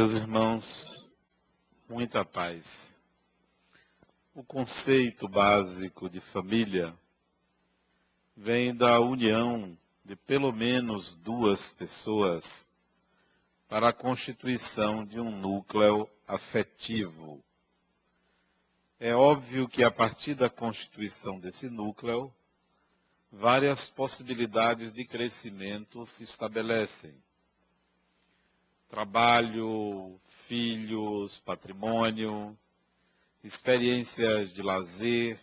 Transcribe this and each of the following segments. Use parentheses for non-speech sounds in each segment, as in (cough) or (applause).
Meus irmãos, muita paz. O conceito básico de família vem da união de pelo menos duas pessoas para a constituição de um núcleo afetivo. É óbvio que a partir da constituição desse núcleo, várias possibilidades de crescimento se estabelecem trabalho, filhos, patrimônio, experiências de lazer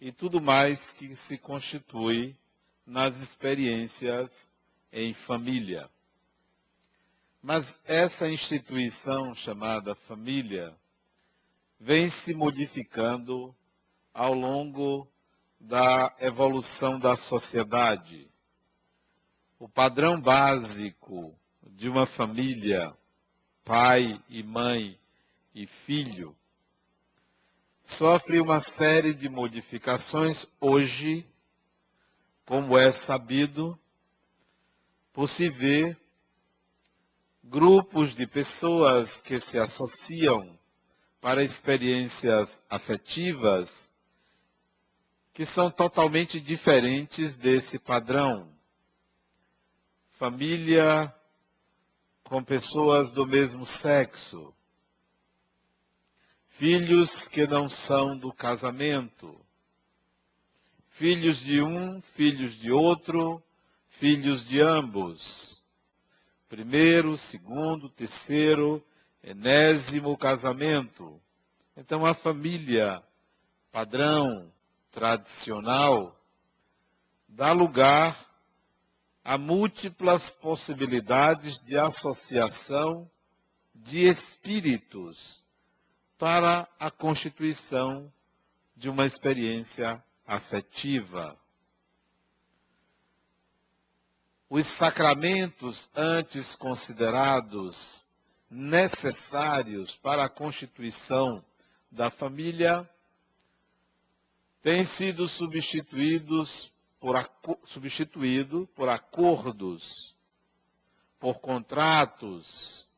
e tudo mais que se constitui nas experiências em família. Mas essa instituição chamada família vem se modificando ao longo da evolução da sociedade. O padrão básico de uma família, pai e mãe e filho, sofre uma série de modificações hoje, como é sabido, por se ver grupos de pessoas que se associam para experiências afetivas que são totalmente diferentes desse padrão. Família com pessoas do mesmo sexo, filhos que não são do casamento, filhos de um, filhos de outro, filhos de ambos. Primeiro, segundo, terceiro, enésimo casamento. Então a família padrão, tradicional, dá lugar há múltiplas possibilidades de associação de espíritos para a constituição de uma experiência afetiva. Os sacramentos antes considerados necessários para a constituição da família têm sido substituídos por, substituído por acordos, por contratos,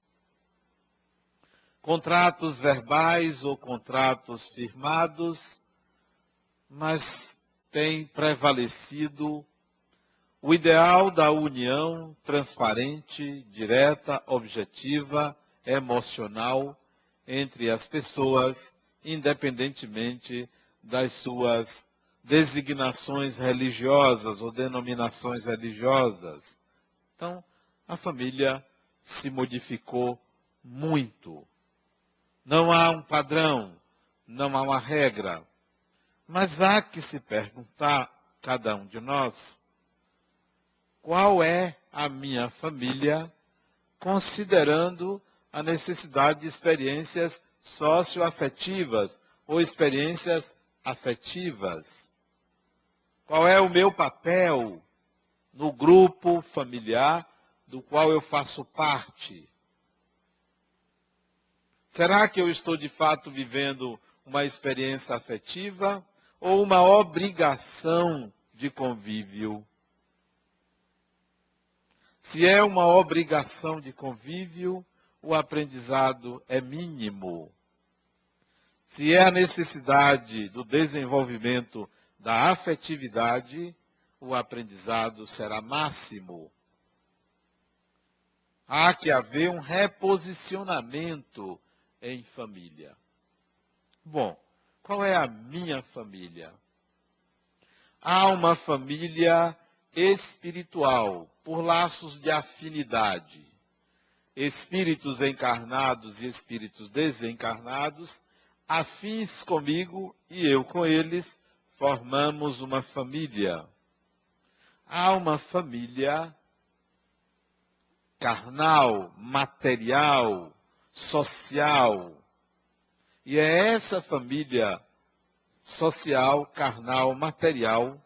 contratos verbais ou contratos firmados, mas tem prevalecido o ideal da união transparente, direta, objetiva, emocional entre as pessoas, independentemente das suas designações religiosas ou denominações religiosas. Então, a família se modificou muito. Não há um padrão, não há uma regra. Mas há que se perguntar, cada um de nós, qual é a minha família, considerando a necessidade de experiências socioafetivas ou experiências afetivas. Qual é o meu papel no grupo familiar do qual eu faço parte? Será que eu estou de fato vivendo uma experiência afetiva ou uma obrigação de convívio? Se é uma obrigação de convívio, o aprendizado é mínimo. Se é a necessidade do desenvolvimento da afetividade, o aprendizado será máximo. Há que haver um reposicionamento em família. Bom, qual é a minha família? Há uma família espiritual, por laços de afinidade. Espíritos encarnados e espíritos desencarnados, afins comigo e eu com eles, formamos uma família. Há uma família carnal, material, social. E é essa família social, carnal, material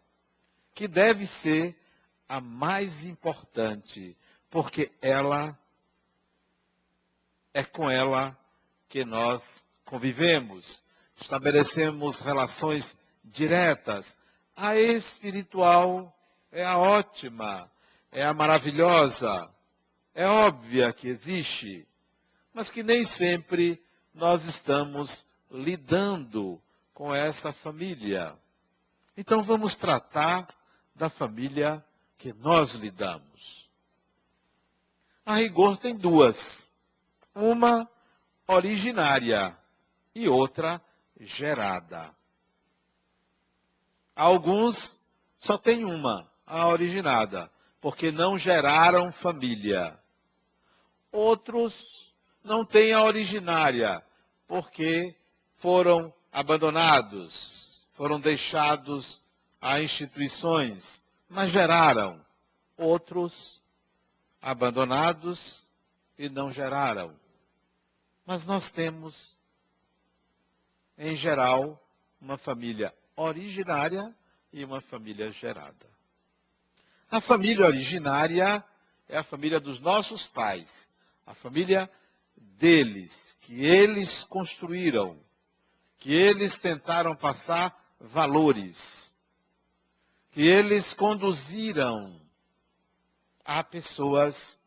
que deve ser a mais importante, porque ela é com ela que nós convivemos, estabelecemos relações diretas. A espiritual é a ótima, é a maravilhosa, é óbvia que existe, mas que nem sempre nós estamos lidando com essa família. Então vamos tratar da família que nós lidamos. A rigor tem duas. Uma originária e outra gerada. Alguns só têm uma, a originada, porque não geraram família. Outros não têm a originária, porque foram abandonados, foram deixados a instituições, mas geraram. Outros abandonados e não geraram. Mas nós temos, em geral, uma família originária e uma família gerada. A família originária é a família dos nossos pais, a família deles, que eles construíram, que eles tentaram passar valores, que eles conduziram a pessoas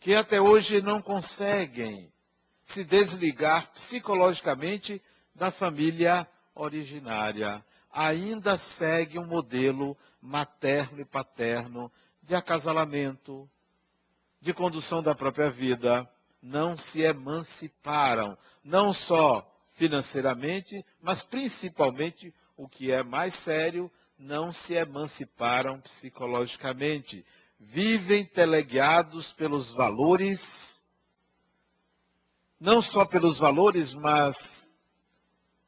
que até hoje não conseguem se desligar psicologicamente da família originária. Ainda segue um modelo materno e paterno de acasalamento, de condução da própria vida. Não se emanciparam, não só financeiramente, mas principalmente, o que é mais sério, não se emanciparam psicologicamente. Vivem teleguiados pelos valores não só pelos valores, mas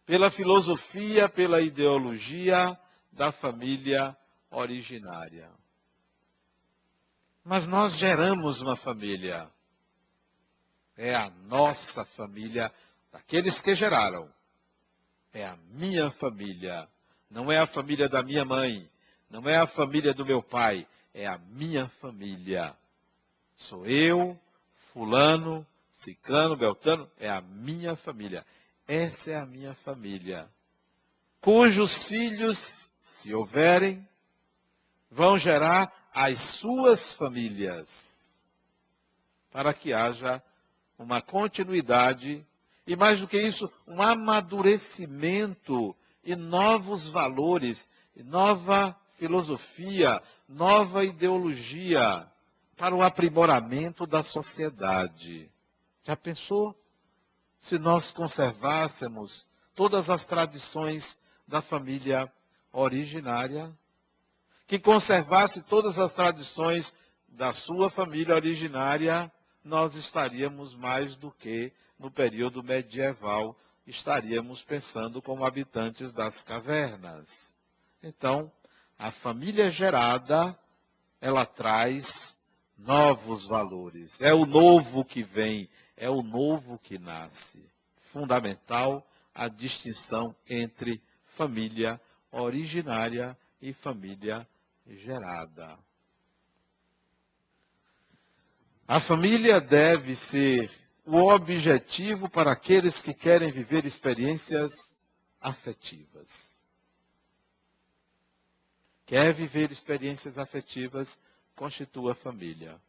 pela filosofia, pela ideologia da família originária. Mas nós geramos uma família. É a nossa família, daqueles que geraram. É a minha família. Não é a família da minha mãe. Não é a família do meu pai. É a minha família. Sou eu, Fulano, Ciclano, Beltano, é a minha família. Essa é a minha família. Cujos filhos, se houverem, vão gerar as suas famílias. Para que haja uma continuidade e, mais do que isso, um amadurecimento e novos valores, nova filosofia, nova ideologia para o aprimoramento da sociedade. Já pensou se nós conservássemos todas as tradições da família originária? Que conservasse todas as tradições da sua família originária, nós estaríamos mais do que no período medieval, estaríamos pensando como habitantes das cavernas. Então, a família gerada, ela traz novos valores. É o novo que vem, é o novo que nasce. Fundamental a distinção entre família originária e família gerada. A família deve ser o objetivo para aqueles que querem viver experiências afetivas. Quer viver experiências afetivas, constitua família.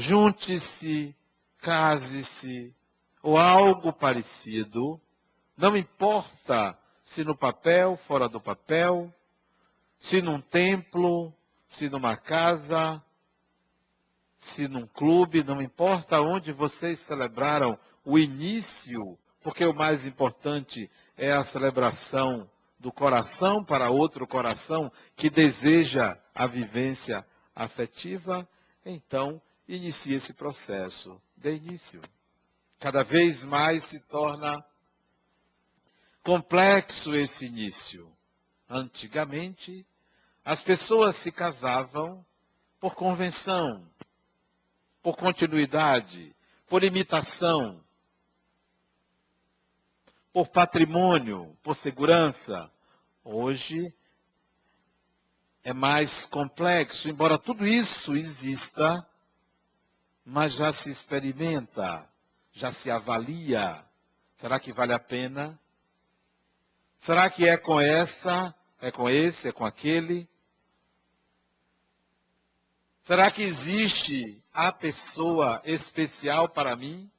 Junte-se, case-se, ou algo parecido, não importa se no papel, fora do papel, se num templo, se numa casa, se num clube, não importa onde vocês celebraram o início, porque o mais importante é a celebração do coração para outro coração que deseja a vivência afetiva, então inicia esse processo de início. Cada vez mais se torna complexo esse início. Antigamente, as pessoas se casavam por convenção, por continuidade, por imitação, por patrimônio, por segurança. Hoje é mais complexo, embora tudo isso exista, mas já se experimenta, já se avalia. Será que vale a pena? Será que é com essa, é com esse, é com aquele? Será que existe a pessoa especial para mim?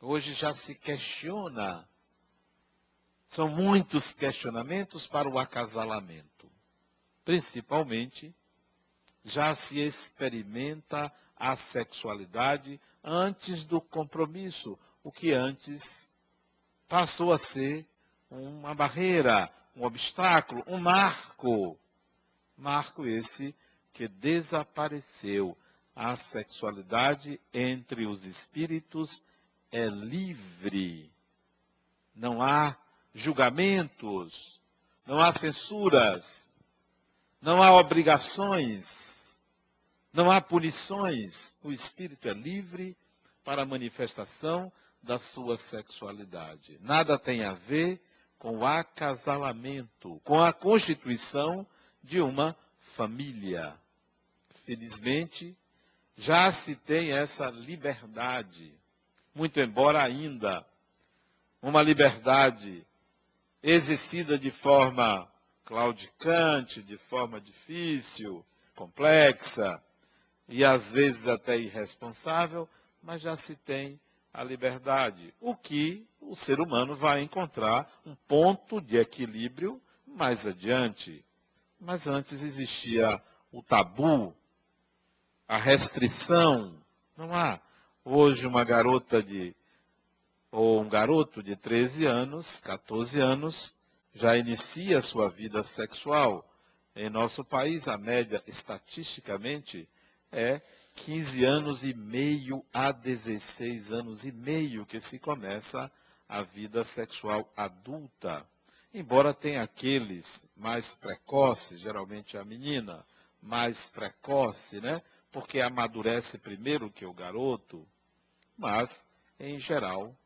Hoje já se questiona. São muitos questionamentos para o acasalamento. Principalmente, já se experimenta a sexualidade antes do compromisso, o que antes passou a ser uma barreira, um obstáculo, um marco. Marco esse que desapareceu. A sexualidade entre os espíritos é livre. Não há julgamentos, não há censuras, não há obrigações, não há punições. O espírito é livre para a manifestação da sua sexualidade. Nada tem a ver com o acasalamento, com a constituição de uma família. Felizmente, já se tem essa liberdade, muito embora ainda uma liberdade exercida de forma claudicante, de forma difícil, complexa e às vezes até irresponsável, mas já se tem a liberdade, o que o ser humano vai encontrar um ponto de equilíbrio mais adiante. Mas antes existia o tabu a restrição. Não há. Hoje uma garota de, ou um garoto de 13 anos, 14 anos, já inicia sua vida sexual. Em nosso país, a média, estatisticamente, é 15 anos e meio a 16 anos e meio que se começa a vida sexual adulta. Embora tenha aqueles mais precoces, geralmente a menina, mais precoce, né? porque amadurece primeiro que o garoto, mas, em geral,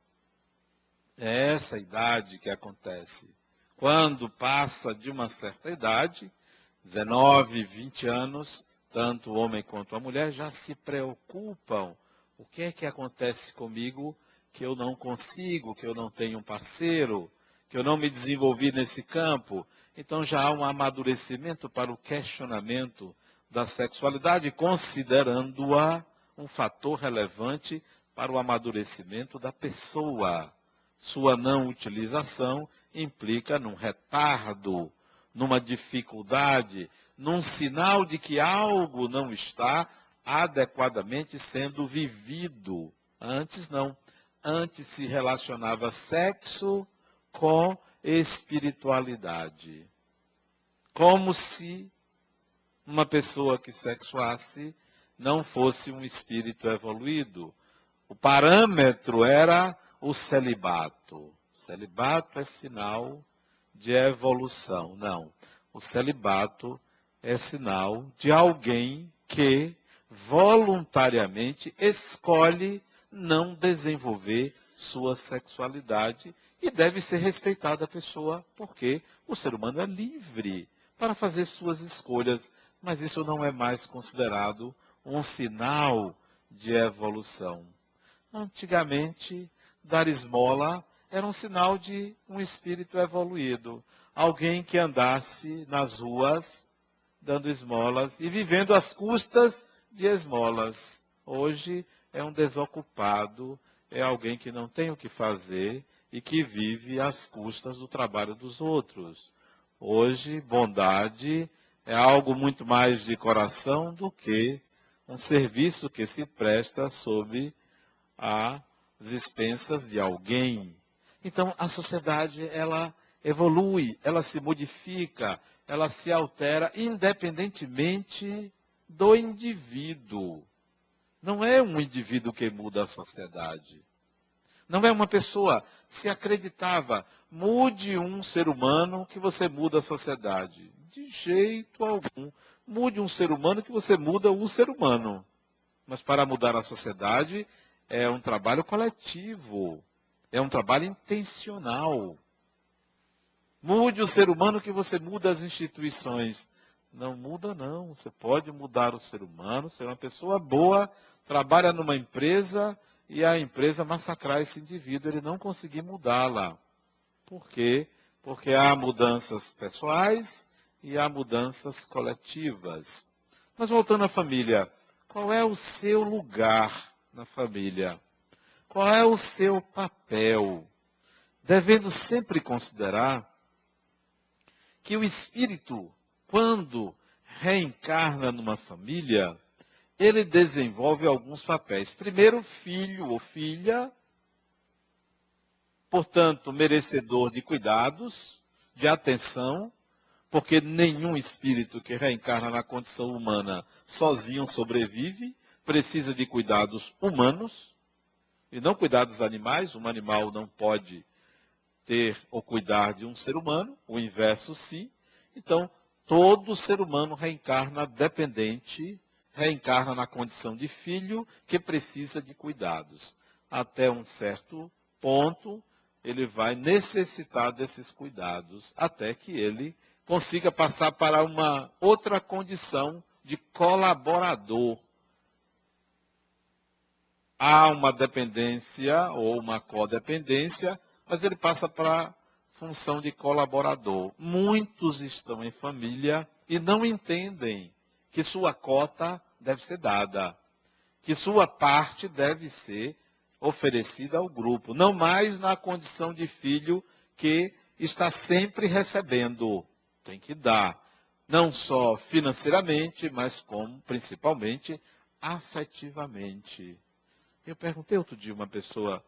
é essa idade que acontece. Quando passa de uma certa idade, 19, 20 anos, tanto o homem quanto a mulher já se preocupam. O que é que acontece comigo que eu não consigo, que eu não tenho um parceiro, que eu não me desenvolvi nesse campo? Então já há um amadurecimento para o questionamento da sexualidade, considerando-a um fator relevante para o amadurecimento da pessoa. Sua não utilização implica num retardo, numa dificuldade, num sinal de que algo não está adequadamente sendo vivido. Antes não. Antes se relacionava sexo com espiritualidade. Como se uma pessoa que sexuasse não fosse um espírito evoluído. O parâmetro era o celibato. Celibato é sinal de evolução. Não. O celibato é sinal de alguém que voluntariamente escolhe não desenvolver sua sexualidade e deve ser respeitada a pessoa, porque o ser humano é livre para fazer suas escolhas mas isso não é mais considerado um sinal de evolução. Antigamente, dar esmola era um sinal de um espírito evoluído. Alguém que andasse nas ruas dando esmolas e vivendo às custas de esmolas. Hoje é um desocupado, é alguém que não tem o que fazer e que vive às custas do trabalho dos outros. Hoje, bondade é algo muito mais de coração do que um serviço que se presta sob as expensas de alguém. Então, a sociedade, ela evolui, ela se modifica, ela se altera independentemente do indivíduo. Não é um indivíduo que muda a sociedade. Não é uma pessoa. Se acreditava, mude um ser humano que você muda a sociedade. De jeito algum. Mude um ser humano que você muda o ser humano. Mas para mudar a sociedade é um trabalho coletivo. É um trabalho intencional. Mude o ser humano que você muda as instituições. Não muda, não. Você pode mudar o ser humano, ser uma pessoa boa, trabalha numa empresa e a empresa massacrar esse indivíduo, ele não conseguir mudá-la. Por quê? Porque há mudanças pessoais e há mudanças coletivas. Mas voltando à família, qual é o seu lugar na família? Qual é o seu papel? Devendo sempre considerar que o espírito, quando reencarna numa família, ele desenvolve alguns papéis. Primeiro, filho ou filha, portanto, merecedor de cuidados, de atenção, porque nenhum espírito que reencarna na condição humana sozinho sobrevive, precisa de cuidados humanos, e não cuidados animais. Um animal não pode ter ou cuidar de um ser humano, o inverso sim. Então, todo ser humano reencarna dependente, reencarna na condição de filho que precisa de cuidados. Até um certo ponto, ele vai necessitar desses cuidados, até que ele consiga passar para uma outra condição de colaborador. Há uma dependência ou uma codependência, mas ele passa para a função de colaborador. Muitos estão em família e não entendem que sua cota deve ser dada, que sua parte deve ser oferecida ao grupo, não mais na condição de filho que está sempre recebendo tem que dar, não só financeiramente, mas como principalmente afetivamente. Eu perguntei outro dia uma pessoa,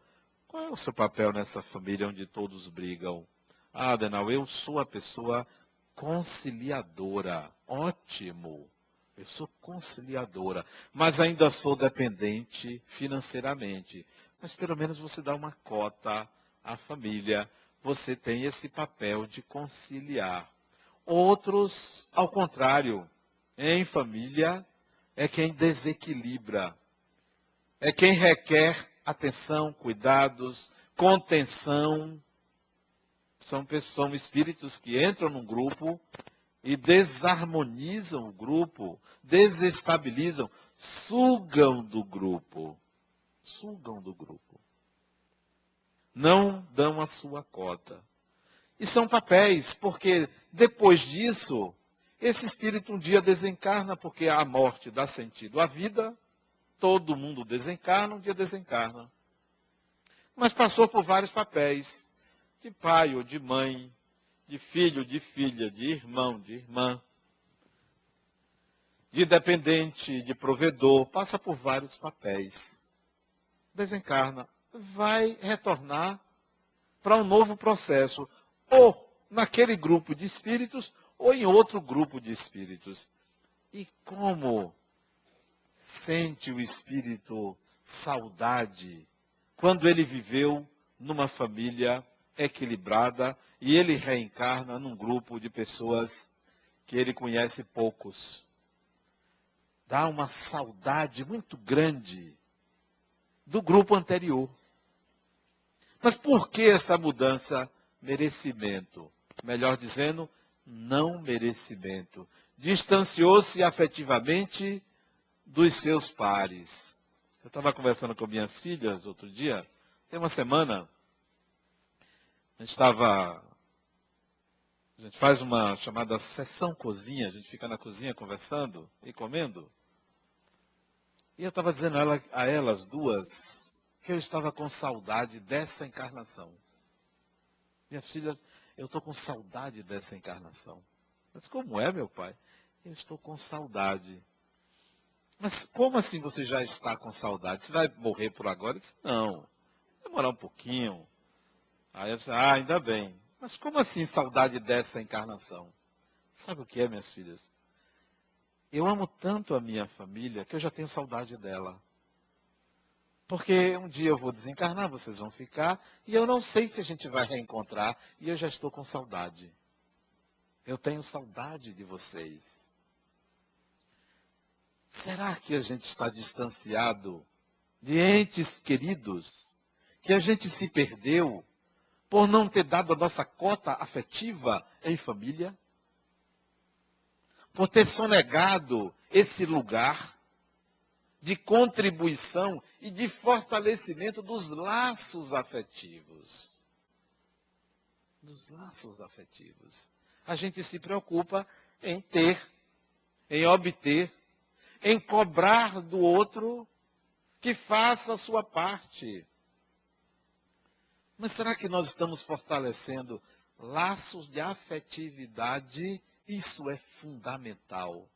qual é o seu papel nessa família onde todos brigam? Ah, Denal, eu sou a pessoa conciliadora. Ótimo. Eu sou conciliadora, mas ainda sou dependente financeiramente. Mas pelo menos você dá uma cota à família. Você tem esse papel de conciliar. Outros, ao contrário, em família, é quem desequilibra, é quem requer atenção, cuidados, contenção. São, são espíritos que entram num grupo e desarmonizam o grupo, desestabilizam, sugam do grupo. Sugam do grupo. Não dão a sua cota. E são papéis, porque depois disso, esse espírito um dia desencarna, porque a morte dá sentido à vida, todo mundo desencarna, um dia desencarna. Mas passou por vários papéis, de pai ou de mãe, de filho, de filha, de irmão, de irmã, de dependente, de provedor, passa por vários papéis. Desencarna, vai retornar para um novo processo ou naquele grupo de espíritos, ou em outro grupo de espíritos. E como sente o espírito saudade quando ele viveu numa família equilibrada e ele reencarna num grupo de pessoas que ele conhece poucos. Dá uma saudade muito grande do grupo anterior. Mas por que essa mudança merecimento. Melhor dizendo, não merecimento. Distanciou-se afetivamente dos seus pares. Eu estava conversando com minhas filhas outro dia, tem uma semana, a gente estava. A gente faz uma chamada sessão cozinha, a gente fica na cozinha conversando e comendo. E eu estava dizendo a, ela, a elas duas que eu estava com saudade dessa encarnação. Minhas filhas, eu estou com saudade dessa encarnação. Mas como é, meu pai? Eu estou com saudade. Mas como assim você já está com saudade? Você vai morrer por agora? Disse, não. Demorar um pouquinho. Aí eu disse, ah, ainda bem. Mas como assim saudade dessa encarnação? Sabe o que é, minhas filhas? Eu amo tanto a minha família que eu já tenho saudade dela. Porque um dia eu vou desencarnar, vocês vão ficar, e eu não sei se a gente vai reencontrar, e eu já estou com saudade. Eu tenho saudade de vocês. Será que a gente está distanciado de entes queridos? Que a gente se perdeu por não ter dado a nossa cota afetiva em família? Por ter sonegado esse lugar? de contribuição e de fortalecimento dos laços afetivos. Dos laços afetivos. A gente se preocupa em ter, em obter em cobrar do outro que faça a sua parte. Mas será que nós estamos fortalecendo laços de afetividade? Isso é fundamental.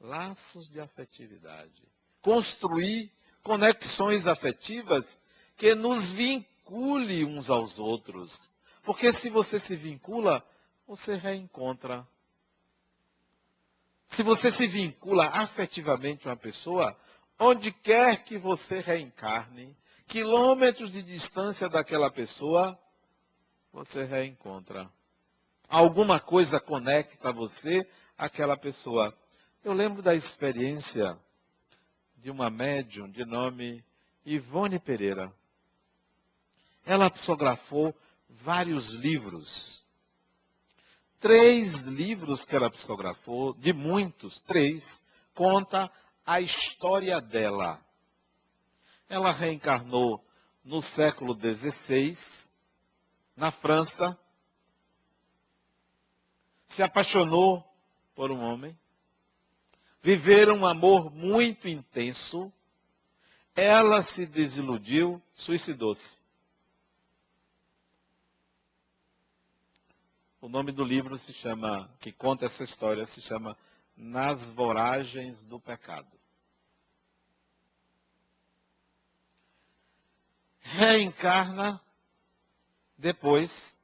Laços de afetividade. Construir conexões afetivas que nos vincule uns aos outros. Porque se você se vincula, você reencontra. Se você se vincula afetivamente a uma pessoa, onde quer que você reencarne, quilômetros de distância daquela pessoa, você reencontra. Alguma coisa conecta você àquela pessoa. Eu lembro da experiência de uma médium de nome Ivone Pereira. Ela psicografou vários livros. Três livros que ela psicografou, de muitos, três, conta a história dela. Ela reencarnou no século XVI, na França, se apaixonou por um homem, viveram um amor muito intenso, ela se desiludiu, suicidou-se. O nome do livro se chama, que conta essa história, se chama Nas Voragens do Pecado. Reencarna depois,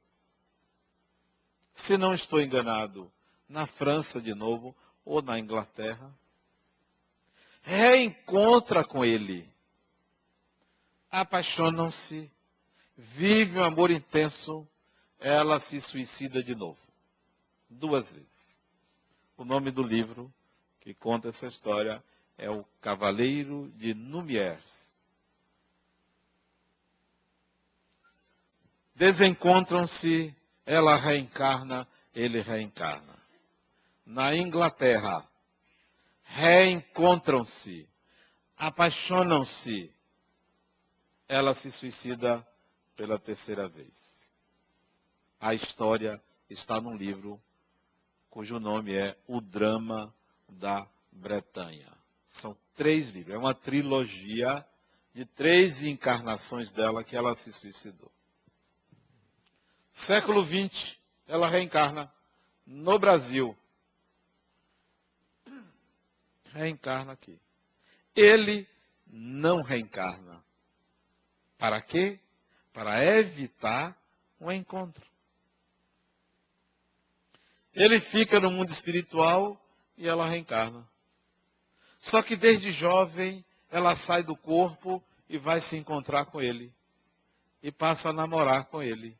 se não estou enganado, na França de novo, ou na Inglaterra, reencontra com ele, apaixonam-se, vive um amor intenso, ela se suicida de novo. Duas vezes. O nome do livro que conta essa história é O Cavaleiro de Numiers. Desencontram-se, ela reencarna, ele reencarna. Na Inglaterra, reencontram-se, apaixonam-se, ela se suicida pela terceira vez. A história está num livro cujo nome é O Drama da Bretanha. São três livros, é uma trilogia de três encarnações dela que ela se suicidou. Século XX, ela reencarna no Brasil. Reencarna aqui. Ele não reencarna. Para quê? Para evitar um encontro. Ele fica no mundo espiritual e ela reencarna. Só que desde jovem ela sai do corpo e vai se encontrar com ele. E passa a namorar com ele.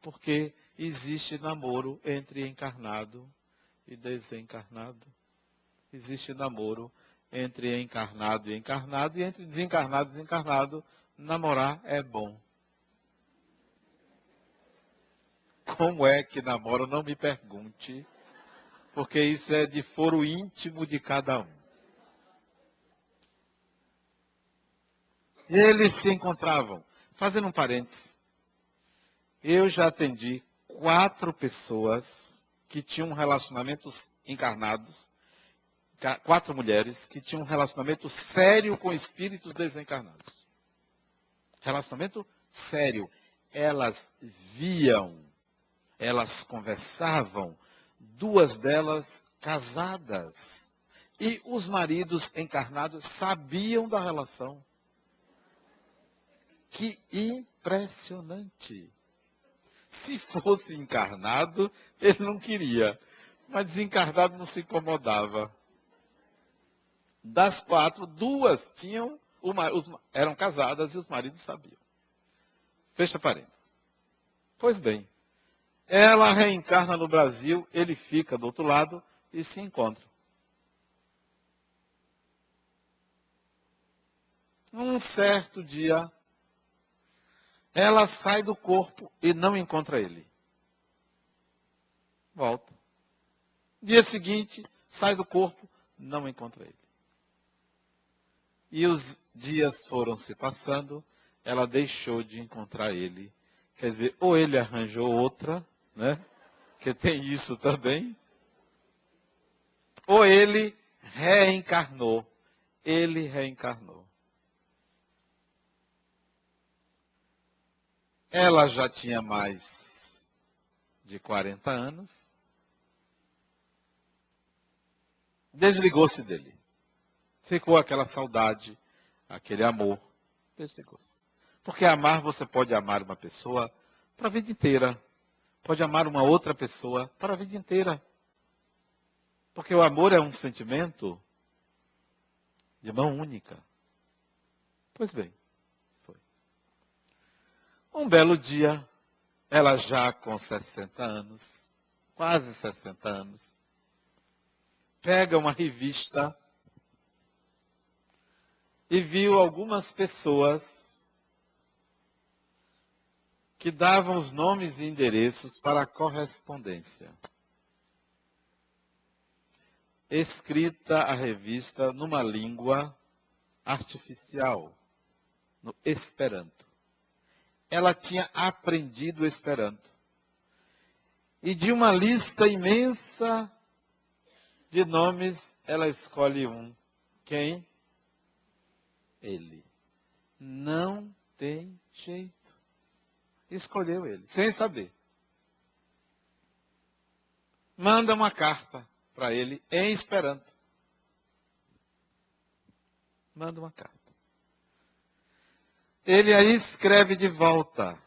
Porque existe namoro entre encarnado e desencarnado. Existe namoro entre encarnado e encarnado, e entre desencarnado e desencarnado, namorar é bom. Como é que namora? Não me pergunte, porque isso é de foro íntimo de cada um. Eles se encontravam. Fazendo um parênteses, eu já atendi quatro pessoas que tinham relacionamentos encarnados, quatro mulheres que tinham um relacionamento sério com espíritos desencarnados. Relacionamento sério. Elas viam elas conversavam, duas delas casadas. E os maridos encarnados sabiam da relação. Que impressionante! Se fosse encarnado, ele não queria. Mas desencarnado não se incomodava. Das quatro, duas tinham, uma, os, eram casadas e os maridos sabiam. Fecha parênteses. Pois bem, ela reencarna no Brasil, ele fica do outro lado e se encontram. Um certo dia, ela sai do corpo e não encontra ele. Volta. Dia seguinte, sai do corpo, não encontra ele. E os dias foram se passando, ela deixou de encontrar ele. Quer dizer, ou ele arranjou outra, né? Que tem isso também. Ou ele reencarnou ele reencarnou. Ela já tinha mais de 40 anos. Desligou-se dele. Ficou aquela saudade, aquele amor. Desligou-se. Porque amar, você pode amar uma pessoa para a vida inteira. Pode amar uma outra pessoa para a vida inteira. Porque o amor é um sentimento de mão única. Pois bem, um belo dia, ela já com 60 anos, quase 60 anos, pega uma revista e viu algumas pessoas que davam os nomes e endereços para a correspondência. Escrita a revista numa língua artificial, no Esperanto ela tinha aprendido Esperanto. E de uma lista imensa de nomes, ela escolhe um. Quem? Ele. Não tem jeito. Escolheu ele, sem saber. Manda uma carta para ele em Esperanto. Manda uma carta. Ele aí escreve de volta.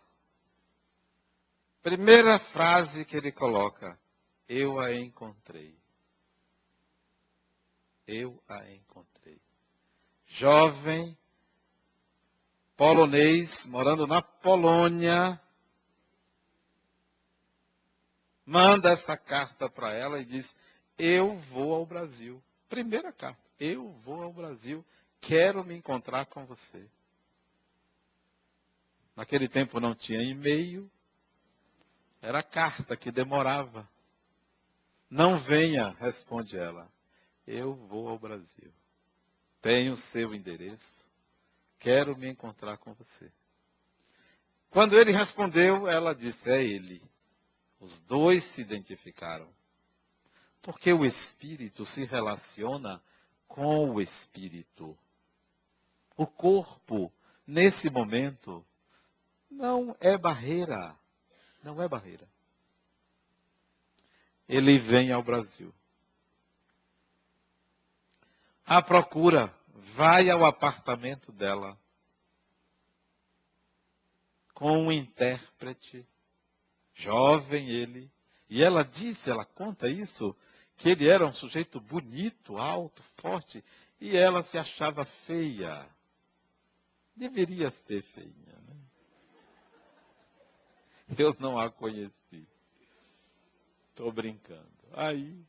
Primeira frase que ele coloca: Eu a encontrei. Eu a encontrei. Jovem, polonês, morando na Polônia, manda essa carta para ela e diz: Eu vou ao Brasil. Primeira carta: Eu vou ao Brasil, quero me encontrar com você. Naquele tempo não tinha e-mail, era carta que demorava. Não venha, responde ela. Eu vou ao Brasil. Tenho seu endereço. Quero me encontrar com você. Quando ele respondeu, ela disse: É ele. Os dois se identificaram. Porque o espírito se relaciona com o espírito. O corpo, nesse momento, não é barreira. Não é barreira. Ele vem ao Brasil. A procura, vai ao apartamento dela. Com um intérprete, jovem ele. E ela disse, ela conta isso, que ele era um sujeito bonito, alto, forte, e ela se achava feia. Deveria ser feia. Eu não a conheci. Estou brincando. Aí,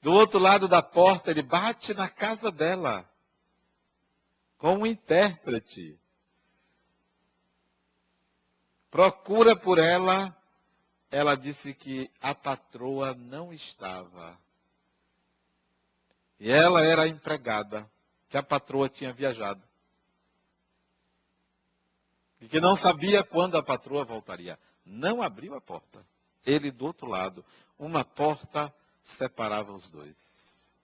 do outro lado da porta, ele bate na casa dela. Com um intérprete. Procura por ela. Ela disse que a patroa não estava. E ela era a empregada, que a patroa tinha viajado e que não sabia quando a patroa voltaria. Não abriu a porta. Ele do outro lado. Uma porta separava os dois.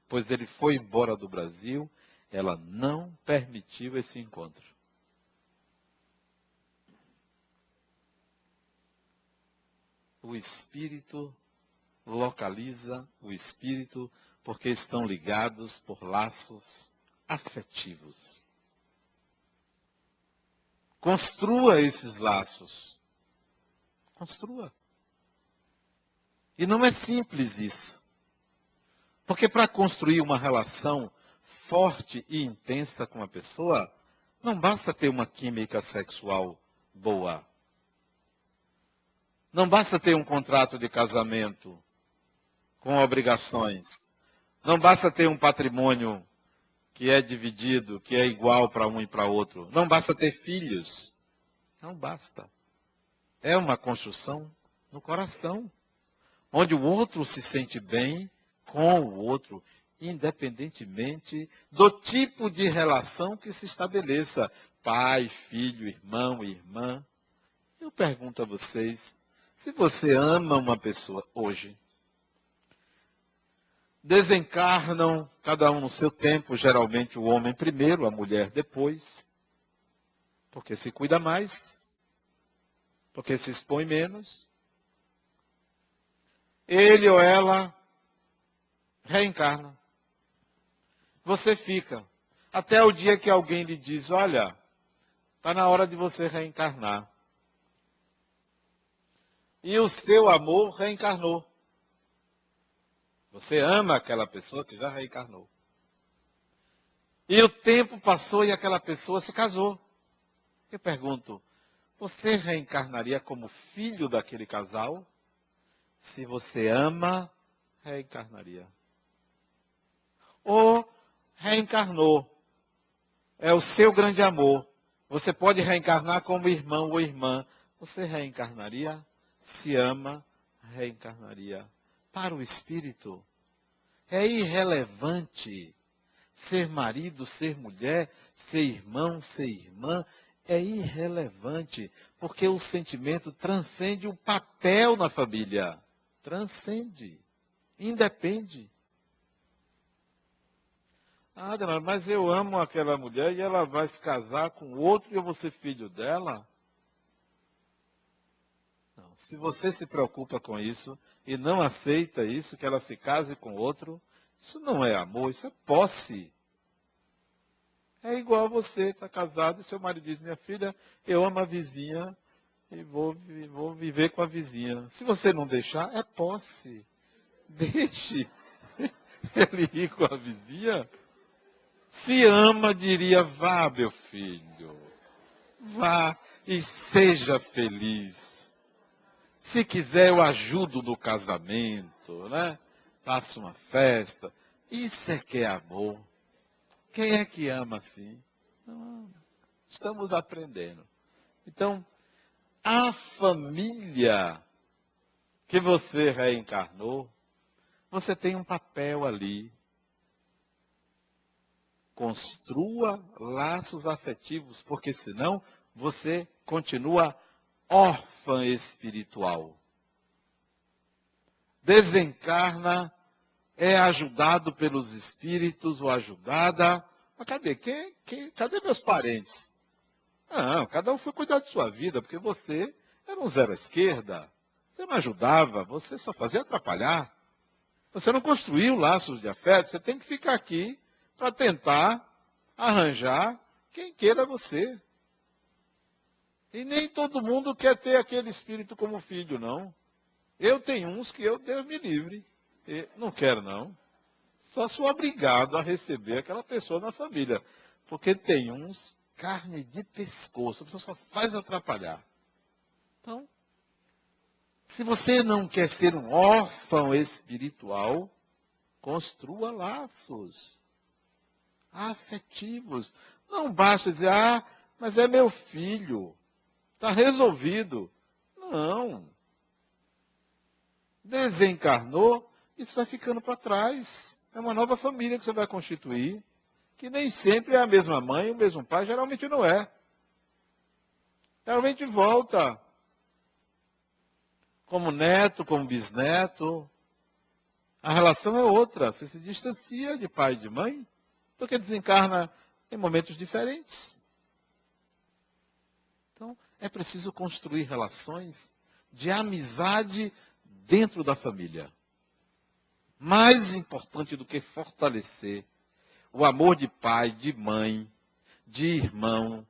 Pois ele foi embora do Brasil, ela não permitiu esse encontro. O espírito localiza o espírito porque estão ligados por laços afetivos. Construa esses laços. Construa. E não é simples isso. Porque para construir uma relação forte e intensa com a pessoa, não basta ter uma química sexual boa. Não basta ter um contrato de casamento com obrigações. Não basta ter um patrimônio que é dividido, que é igual para um e para outro. Não basta ter filhos. Não basta. É uma construção no coração, onde o outro se sente bem com o outro, independentemente do tipo de relação que se estabeleça pai, filho, irmão, irmã. Eu pergunto a vocês, se você ama uma pessoa hoje, desencarnam, cada um no seu tempo, geralmente o homem primeiro, a mulher depois, porque se cuida mais, porque se expõe menos. Ele ou ela reencarna. Você fica. Até o dia que alguém lhe diz: Olha, está na hora de você reencarnar. E o seu amor reencarnou. Você ama aquela pessoa que já reencarnou. E o tempo passou e aquela pessoa se casou. Eu pergunto: você reencarnaria como filho daquele casal? Se você ama, reencarnaria. Ou reencarnou. É o seu grande amor. Você pode reencarnar como irmão ou irmã. Você reencarnaria? Se ama, reencarnaria para o espírito. É irrelevante ser marido, ser mulher, ser irmão, ser irmã. É irrelevante, porque o sentimento transcende o papel na família. Transcende. Independe. Ah, mas eu amo aquela mulher e ela vai se casar com outro e eu vou ser filho dela? Não, se você se preocupa com isso e não aceita isso, que ela se case com outro, isso não é amor, isso é posse. É igual você está casado e seu marido diz, minha filha, eu amo a vizinha e vou, vou viver com a vizinha. Se você não deixar, é posse. (laughs) Deixe (laughs) ele ir com a vizinha. Se ama, diria, vá, meu filho. Vá e seja feliz. Se quiser, eu ajudo no casamento, né? Faço uma festa. Isso é que é amor. Quem é que ama assim? Não, estamos aprendendo. Então, a família que você reencarnou, você tem um papel ali. Construa laços afetivos, porque senão você continua órfã espiritual. Desencarna, é ajudado pelos espíritos ou ajudada. Mas cadê? Quem, quem, cadê meus parentes? Não, cada um foi cuidar de sua vida, porque você era um zero à esquerda. Você não ajudava, você só fazia atrapalhar. Você não construiu laços de afeto, você tem que ficar aqui para tentar arranjar quem queira você. E nem todo mundo quer ter aquele espírito como filho, não. Eu tenho uns que eu, Deus me livre. não quero, não. Só sou obrigado a receber aquela pessoa na família. Porque tem uns carne de pescoço, a pessoa só faz atrapalhar. Então, se você não quer ser um órfão espiritual, construa laços afetivos. Não basta dizer, ah, mas é meu filho. Está resolvido. Não. Desencarnou, isso vai ficando para trás. É uma nova família que você vai constituir, que nem sempre é a mesma mãe, o mesmo pai, geralmente não é. Geralmente volta como neto, como bisneto. A relação é outra. Você se distancia de pai e de mãe, porque desencarna em momentos diferentes. Então, é preciso construir relações de amizade dentro da família. Mais importante do que fortalecer o amor de pai, de mãe, de irmão,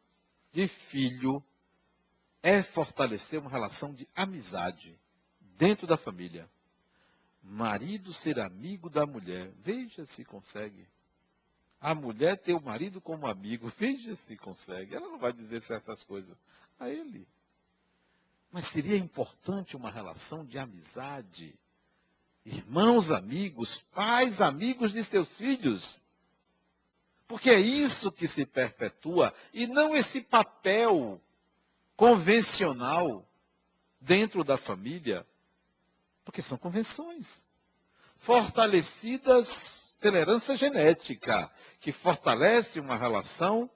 de filho, é fortalecer uma relação de amizade dentro da família. Marido ser amigo da mulher. Veja se consegue. A mulher ter o marido como amigo. (laughs) Veja se consegue. Ela não vai dizer certas coisas a ele. Mas seria importante uma relação de amizade. Irmãos amigos, pais amigos de seus filhos. Porque é isso que se perpetua e não esse papel convencional dentro da família. Porque são convenções fortalecidas herança genética, que fortalece uma relação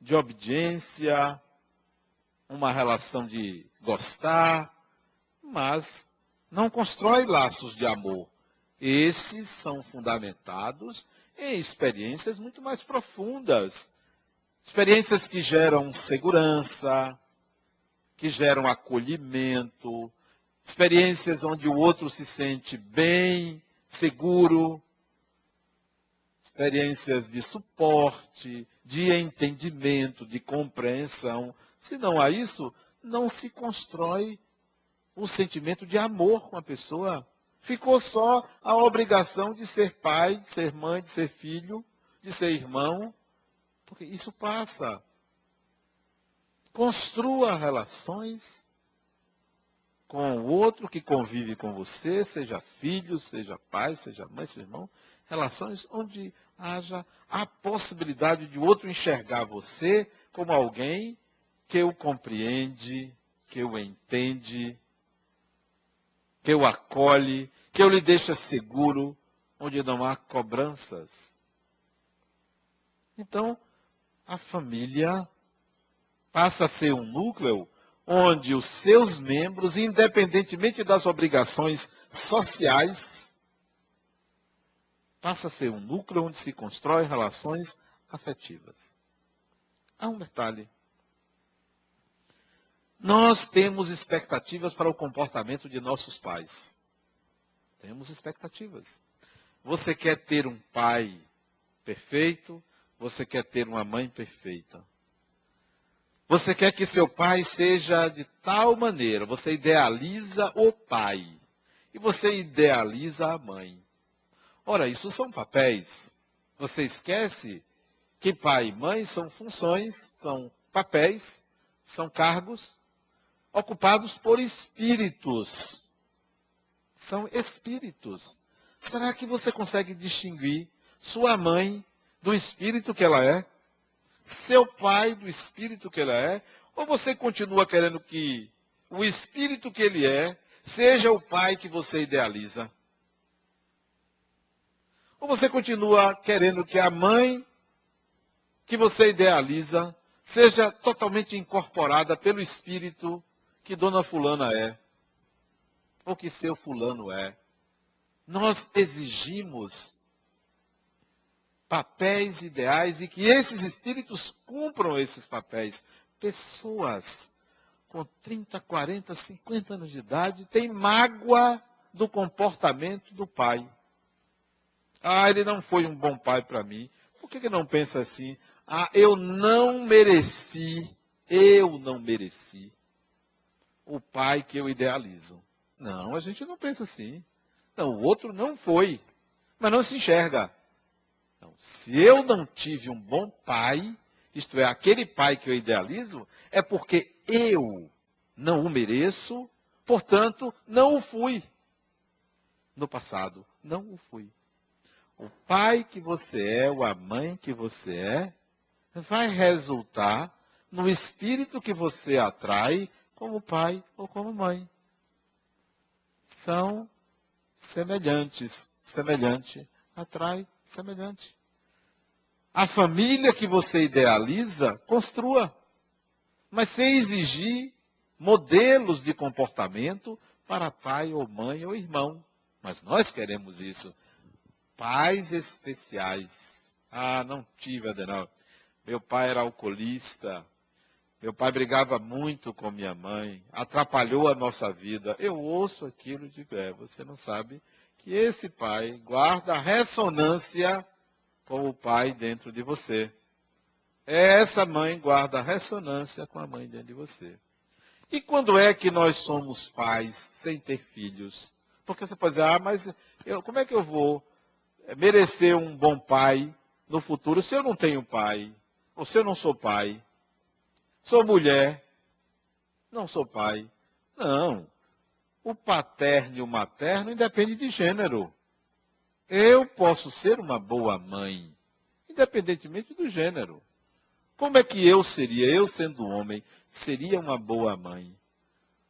de obediência, uma relação de gostar, mas não constrói laços de amor. Esses são fundamentados em experiências muito mais profundas. Experiências que geram segurança, que geram acolhimento, experiências onde o outro se sente bem, seguro, experiências de suporte, de entendimento, de compreensão. Se não há isso, não se constrói um sentimento de amor com a pessoa. Ficou só a obrigação de ser pai, de ser mãe, de ser filho, de ser irmão, porque isso passa. Construa relações com o outro que convive com você, seja filho, seja pai, seja mãe, seja irmão, relações onde haja a possibilidade de o outro enxergar você como alguém que o compreende, que o entende, que o acolhe, que o lhe deixa seguro, onde não há cobranças. Então, a família passa a ser um núcleo onde os seus membros, independentemente das obrigações sociais, passa a ser um núcleo onde se constrói relações afetivas. Há um detalhe. Nós temos expectativas para o comportamento de nossos pais. Temos expectativas. Você quer ter um pai perfeito, você quer ter uma mãe perfeita. Você quer que seu pai seja de tal maneira, você idealiza o pai e você idealiza a mãe. Ora, isso são papéis. Você esquece que pai e mãe são funções, são papéis, são cargos ocupados por espíritos. São espíritos. Será que você consegue distinguir sua mãe do espírito que ela é? Seu pai do espírito que ela é? Ou você continua querendo que o espírito que ele é seja o pai que você idealiza? Ou você continua querendo que a mãe que você idealiza seja totalmente incorporada pelo espírito que dona fulana é, ou que seu fulano é. Nós exigimos papéis ideais e que esses espíritos cumpram esses papéis. Pessoas com 30, 40, 50 anos de idade têm mágoa do comportamento do pai. Ah, ele não foi um bom pai para mim. Por que, que não pensa assim? Ah, eu não mereci, eu não mereci o pai que eu idealizo. Não, a gente não pensa assim. Não, o outro não foi, mas não se enxerga. Não, se eu não tive um bom pai, isto é, aquele pai que eu idealizo, é porque eu não o mereço, portanto, não o fui. No passado, não o fui. O pai que você é, ou a mãe que você é, vai resultar no espírito que você atrai como pai ou como mãe. São semelhantes. Semelhante atrai semelhante. A família que você idealiza, construa. Mas sem exigir modelos de comportamento para pai ou mãe ou irmão. Mas nós queremos isso. Pais especiais. Ah, não tive, Adenal. Meu pai era alcoolista, meu pai brigava muito com minha mãe, atrapalhou a nossa vida. Eu ouço aquilo de é, você não sabe que esse pai guarda ressonância com o pai dentro de você. Essa mãe guarda ressonância com a mãe dentro de você. E quando é que nós somos pais sem ter filhos? Porque você pode dizer, ah, mas eu, como é que eu vou merecer um bom pai no futuro se eu não tenho pai? Ou se eu não sou pai? Sou mulher, não sou pai. Não. O paterno e o materno independe de gênero. Eu posso ser uma boa mãe, independentemente do gênero. Como é que eu seria, eu sendo homem, seria uma boa mãe?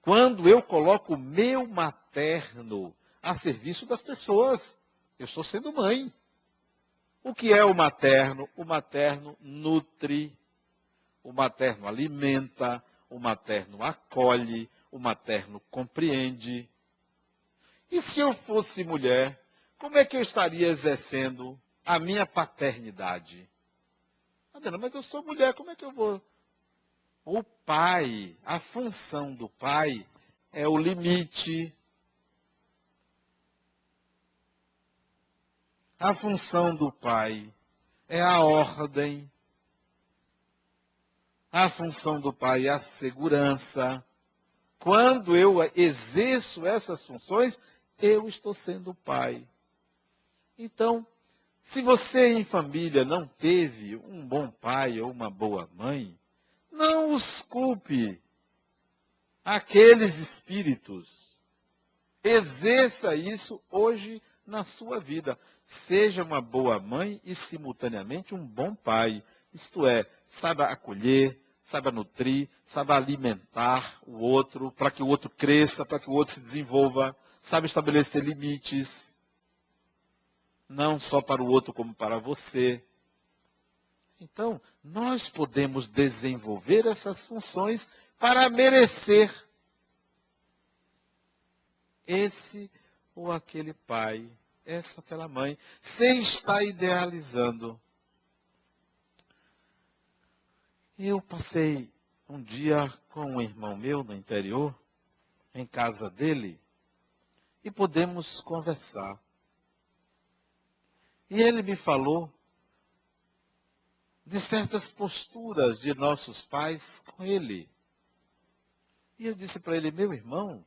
Quando eu coloco o meu materno a serviço das pessoas. Eu estou sendo mãe. O que é o materno? O materno nutre, o materno alimenta, o materno acolhe, o materno compreende. E se eu fosse mulher, como é que eu estaria exercendo a minha paternidade? Adriana, mas eu sou mulher, como é que eu vou? O pai, a função do pai é o limite. A função do pai é a ordem. A função do pai é a segurança. Quando eu exerço essas funções, eu estou sendo pai. Então, se você em família não teve um bom pai ou uma boa mãe, não os culpe. Aqueles espíritos. Exerça isso hoje na sua vida. Seja uma boa mãe e, simultaneamente, um bom pai. Isto é, saiba acolher, saiba nutrir, saiba alimentar o outro, para que o outro cresça, para que o outro se desenvolva, saiba estabelecer limites não só para o outro, como para você. Então, nós podemos desenvolver essas funções para merecer esse ou aquele pai, essa ou aquela mãe, sem estar idealizando. Eu passei um dia com um irmão meu no interior, em casa dele, e podemos conversar. E ele me falou de certas posturas de nossos pais com ele. E eu disse para ele, meu irmão,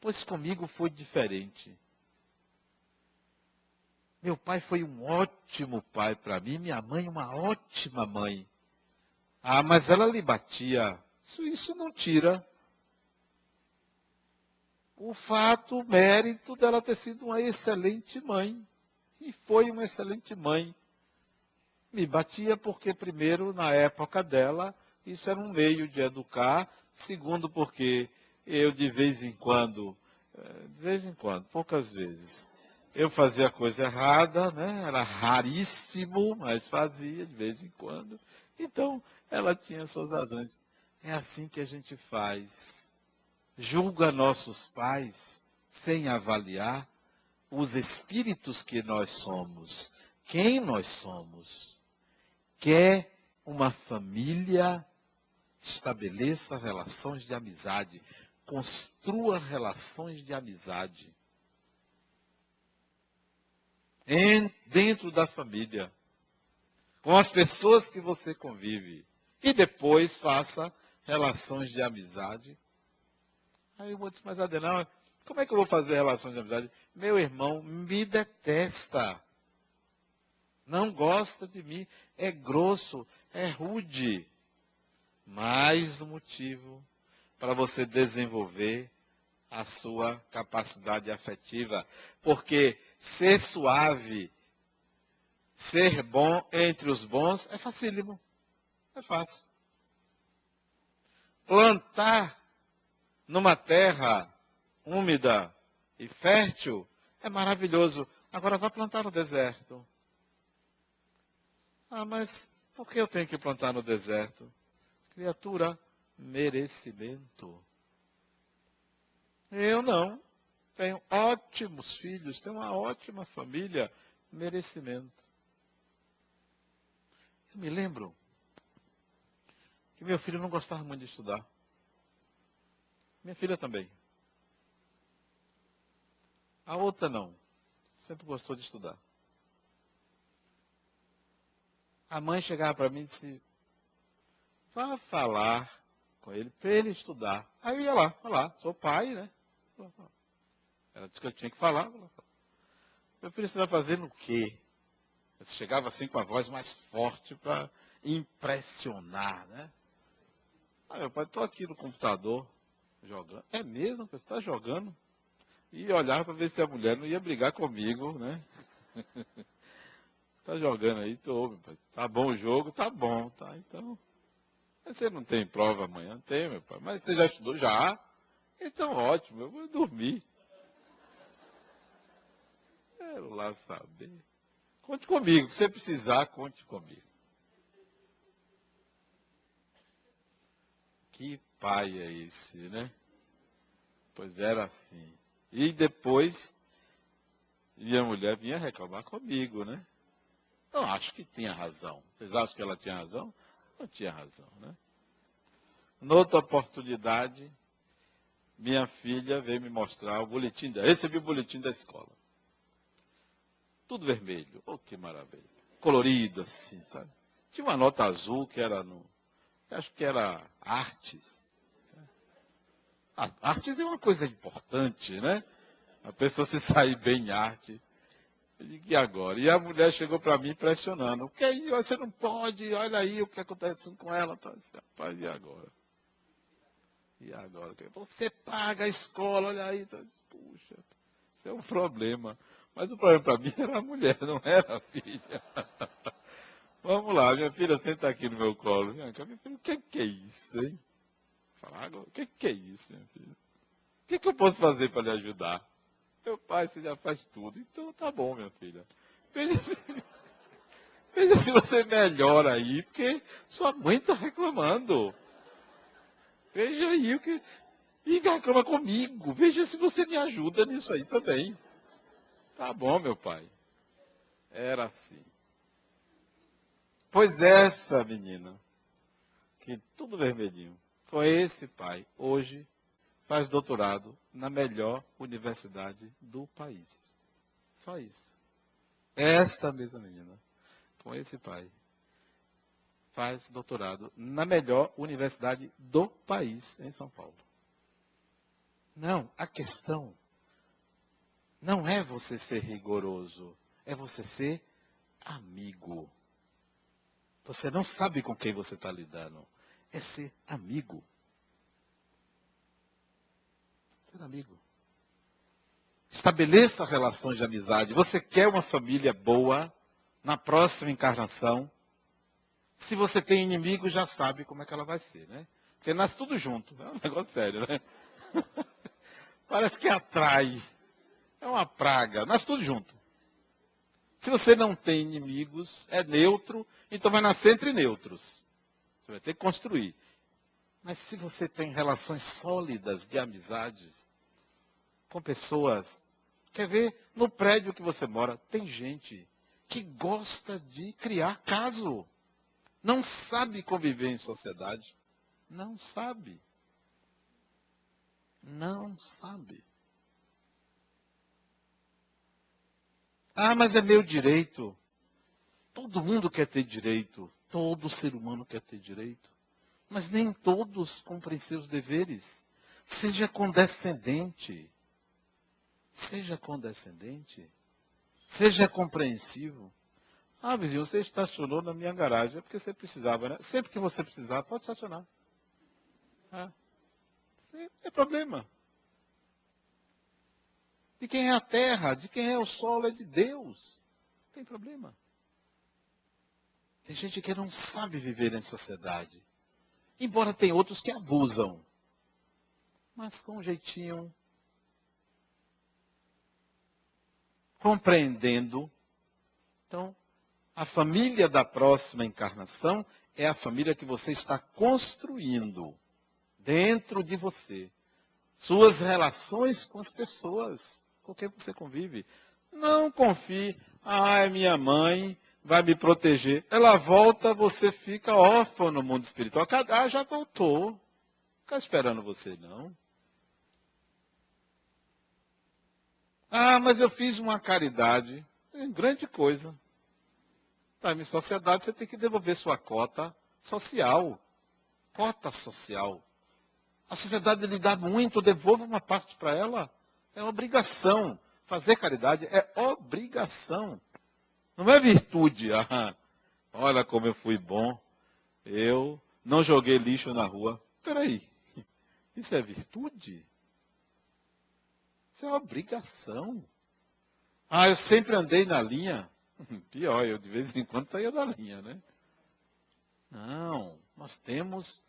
pois comigo foi diferente. Meu pai foi um ótimo pai para mim, minha mãe uma ótima mãe. Ah, mas ela lhe batia. Isso, isso não tira o fato, o mérito dela ter sido uma excelente mãe. E foi uma excelente mãe. Me batia porque, primeiro, na época dela, isso era um meio de educar. Segundo, porque eu, de vez em quando, eh, de vez em quando, poucas vezes, eu fazia coisa errada, né? Era raríssimo, mas fazia de vez em quando. Então, ela tinha suas razões. É assim que a gente faz. Julga nossos pais sem avaliar os espíritos que nós somos, quem nós somos. Quer uma família, estabeleça relações de amizade, construa relações de amizade. Em, dentro da família, com as pessoas que você convive. E depois faça relações de amizade. Aí eu vou dizer, mas Adenal, como é que eu vou fazer relações de amizade? Meu irmão me detesta. Não gosta de mim. É grosso, é rude. Mais um motivo para você desenvolver a sua capacidade afetiva. Porque ser suave, ser bom entre os bons é facílimo. É fácil. Plantar numa terra úmida e fértil, é maravilhoso. Agora vá plantar no deserto. Ah, mas por que eu tenho que plantar no deserto? Criatura, merecimento. Eu não. Tenho ótimos filhos, tenho uma ótima família, merecimento. Eu me lembro que meu filho não gostava muito de estudar. Minha filha também. A outra não. Sempre gostou de estudar. A mãe chegava para mim e disse, vá falar com ele para ele estudar. Aí eu ia lá, falar, sou pai, né? Ela disse que eu tinha que falar. Meu filho, você está fazendo o quê? Eu chegava assim com a voz mais forte para impressionar, né? Ah, meu pai, estou aqui no computador jogando. É mesmo? Você está jogando? e olhava para ver se a mulher não ia brigar comigo, né? (laughs) tá jogando aí, pai. Tá bom o jogo? Tá bom, tá. Então. Você não tem prova amanhã? Tem, meu pai. Mas você já estudou? Já? Então ótimo, eu vou dormir. Quero lá saber. Conte comigo, se você precisar, conte comigo. Que pai é esse, né? Pois era assim. E depois minha mulher vinha reclamar comigo, né? Não acho que tinha razão. Vocês acham que ela tinha razão? Não tinha razão, né? Noutra oportunidade, minha filha veio me mostrar o boletim dela. Recebi o boletim da escola. Tudo vermelho. Oh, que maravilha. Colorido, assim, sabe? Tinha uma nota azul que era no. Acho que era artes. Artes é uma coisa importante, né? A pessoa se sair bem em arte. Eu digo, e agora? E a mulher chegou para mim pressionando. O que é isso? Você não pode, olha aí o que acontece com ela. Tá, rapaz, e agora? E agora? Você paga a escola, olha aí. Tá, Puxa, isso é um problema. Mas o problema para mim (laughs) era a mulher, não era a filha. (laughs) Vamos lá, minha filha senta aqui no meu colo. Minha filha, o que, que é isso, hein? Falar, o que, que é isso, minha filha? O que, que eu posso fazer para lhe ajudar? Meu pai, você já faz tudo. Então tá bom, minha filha. Veja se, (laughs) veja se você melhora aí, porque sua mãe está reclamando. Veja aí o que. E reclama comigo. Veja se você me ajuda nisso aí também. Tá bom, meu pai. Era assim. Pois essa menina, que tudo vermelhinho, com esse pai, hoje faz doutorado na melhor universidade do país. Só isso. Esta mesma menina, com esse pai, faz doutorado na melhor universidade do país, em São Paulo. Não, a questão não é você ser rigoroso, é você ser amigo. Você não sabe com quem você está lidando. É ser amigo. Ser amigo. Estabeleça relações de amizade. Você quer uma família boa na próxima encarnação? Se você tem inimigo, já sabe como é que ela vai ser, né? Porque nasce tudo junto. É um negócio sério, né? (laughs) Parece que atrai. É uma praga, nasce tudo junto. Se você não tem inimigos, é neutro, então vai nascer entre neutros. Você vai ter que construir. Mas se você tem relações sólidas de amizades com pessoas, quer ver, no prédio que você mora, tem gente que gosta de criar caso. Não sabe conviver em sociedade. Não sabe. Não sabe. Ah, mas é meu direito. Todo mundo quer ter direito. Todo ser humano quer ter direito. Mas nem todos cumprem seus deveres. Seja condescendente. Seja condescendente. Seja compreensivo. Ah, vizinho, você estacionou na minha garagem. É porque você precisava, né? Sempre que você precisar, pode estacionar. Ah, não tem problema. De quem é a terra, de quem é o solo, é de Deus. Não tem problema. Tem gente que não sabe viver em sociedade. Embora tem outros que abusam. Mas com um jeitinho. Compreendendo. Então, a família da próxima encarnação é a família que você está construindo dentro de você. Suas relações com as pessoas com quem você convive. Não confie, é minha mãe, vai me proteger. Ela volta, você fica órfão no mundo espiritual. Ah, já voltou. Fica esperando você, não. Ah, mas eu fiz uma caridade. É grande coisa. Está em sociedade, você tem que devolver sua cota social. Cota social. A sociedade lhe dá muito, devolva uma parte para ela. É obrigação. Fazer caridade é obrigação. Não é virtude. (laughs) Ah, olha como eu fui bom. Eu não joguei lixo na rua. Peraí. Isso é virtude? Isso é obrigação. Ah, eu sempre andei na linha. (laughs) Pior, eu de vez em quando saía da linha, né? Não, nós temos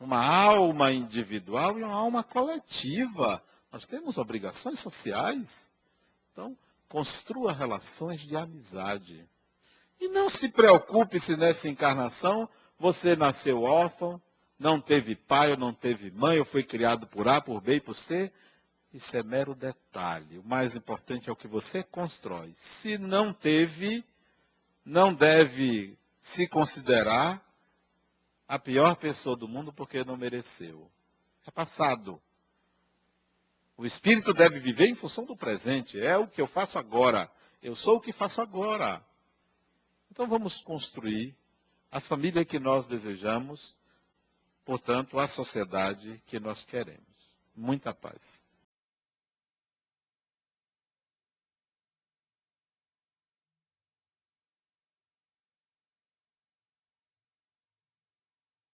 uma alma individual e uma alma coletiva. Nós temos obrigações sociais. Então, construa relações de amizade. E não se preocupe se nessa encarnação você nasceu órfão, não teve pai ou não teve mãe, ou foi criado por A, por B e por C. Isso é mero detalhe. O mais importante é o que você constrói. Se não teve, não deve se considerar a pior pessoa do mundo porque não mereceu. É passado. O espírito deve viver em função do presente. É o que eu faço agora. Eu sou o que faço agora. Então vamos construir a família que nós desejamos, portanto, a sociedade que nós queremos. Muita paz.